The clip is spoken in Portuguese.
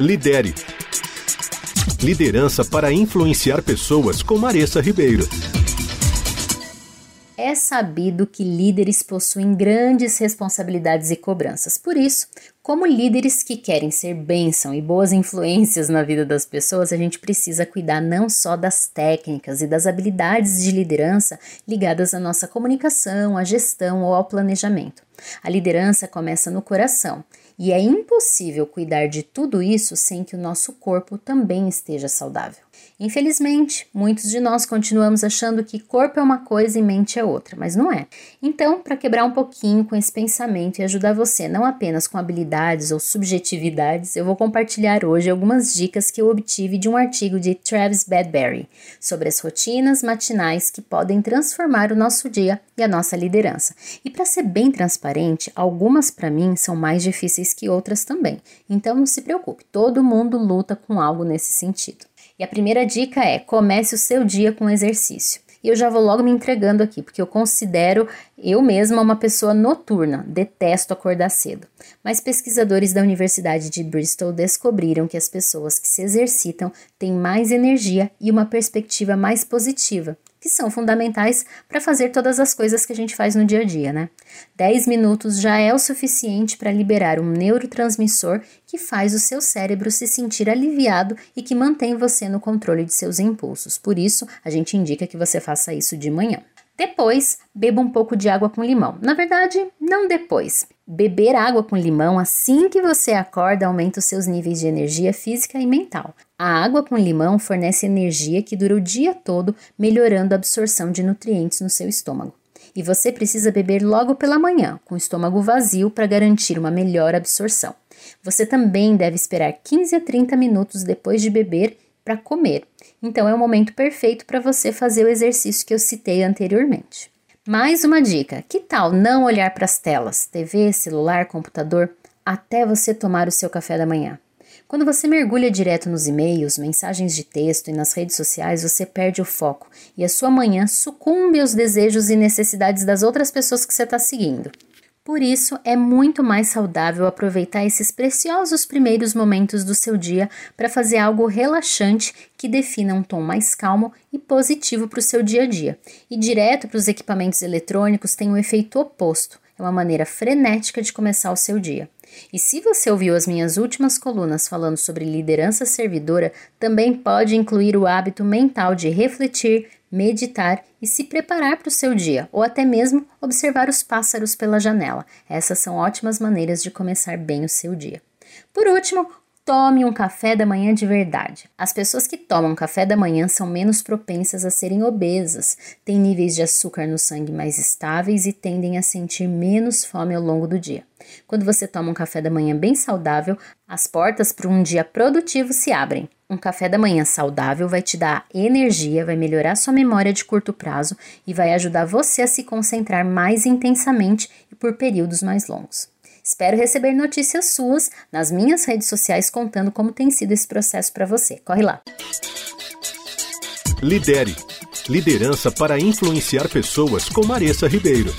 Lidere. Liderança para influenciar pessoas com Maressa Ribeiro. É sabido que líderes possuem grandes responsabilidades e cobranças. Por isso, como líderes que querem ser bênção e boas influências na vida das pessoas, a gente precisa cuidar não só das técnicas e das habilidades de liderança ligadas à nossa comunicação, à gestão ou ao planejamento. A liderança começa no coração e é impossível cuidar de tudo isso sem que o nosso corpo também esteja saudável. Infelizmente, muitos de nós continuamos achando que corpo é uma coisa e mente é outra, mas não é. Então, para quebrar um pouquinho com esse pensamento e ajudar você não apenas com habilidades ou subjetividades, eu vou compartilhar hoje algumas dicas que eu obtive de um artigo de Travis Badbury sobre as rotinas matinais que podem transformar o nosso dia e a nossa liderança. E para ser bem transparente, algumas para mim são mais difíceis que outras também. Então não se preocupe, todo mundo luta com algo nesse sentido. E a primeira dica é: comece o seu dia com exercício. E eu já vou logo me entregando aqui, porque eu considero eu mesma uma pessoa noturna, detesto acordar cedo. Mas pesquisadores da Universidade de Bristol descobriram que as pessoas que se exercitam têm mais energia e uma perspectiva mais positiva, que são fundamentais para fazer todas as coisas que a gente faz no dia a dia, né? 10 minutos já é o suficiente para liberar um neurotransmissor que faz o seu cérebro se sentir aliviado e que mantém você no controle de seus impulsos. Por isso, a gente indica que você faça isso de manhã. Depois, beba um pouco de água com limão. Na verdade, não depois. Beber água com limão assim que você acorda aumenta os seus níveis de energia física e mental. A água com limão fornece energia que dura o dia todo, melhorando a absorção de nutrientes no seu estômago. E você precisa beber logo pela manhã, com o estômago vazio, para garantir uma melhor absorção. Você também deve esperar 15 a 30 minutos depois de beber para comer. Então é o momento perfeito para você fazer o exercício que eu citei anteriormente. Mais uma dica: que tal não olhar para as telas, TV, celular, computador, até você tomar o seu café da manhã? Quando você mergulha direto nos e-mails, mensagens de texto e nas redes sociais, você perde o foco e a sua manhã sucumbe aos desejos e necessidades das outras pessoas que você está seguindo. Por isso, é muito mais saudável aproveitar esses preciosos primeiros momentos do seu dia para fazer algo relaxante que defina um tom mais calmo e positivo para o seu dia a dia. E direto para os equipamentos eletrônicos tem um efeito oposto. Uma maneira frenética de começar o seu dia. E se você ouviu as minhas últimas colunas falando sobre liderança servidora, também pode incluir o hábito mental de refletir, meditar e se preparar para o seu dia, ou até mesmo observar os pássaros pela janela. Essas são ótimas maneiras de começar bem o seu dia. Por último, Tome um café da manhã de verdade. As pessoas que tomam café da manhã são menos propensas a serem obesas, têm níveis de açúcar no sangue mais estáveis e tendem a sentir menos fome ao longo do dia. Quando você toma um café da manhã bem saudável, as portas para um dia produtivo se abrem. Um café da manhã saudável vai te dar energia, vai melhorar sua memória de curto prazo e vai ajudar você a se concentrar mais intensamente e por períodos mais longos. Espero receber notícias suas nas minhas redes sociais contando como tem sido esse processo para você. Corre lá. Lidere. Liderança para influenciar pessoas com Maressa Ribeiro.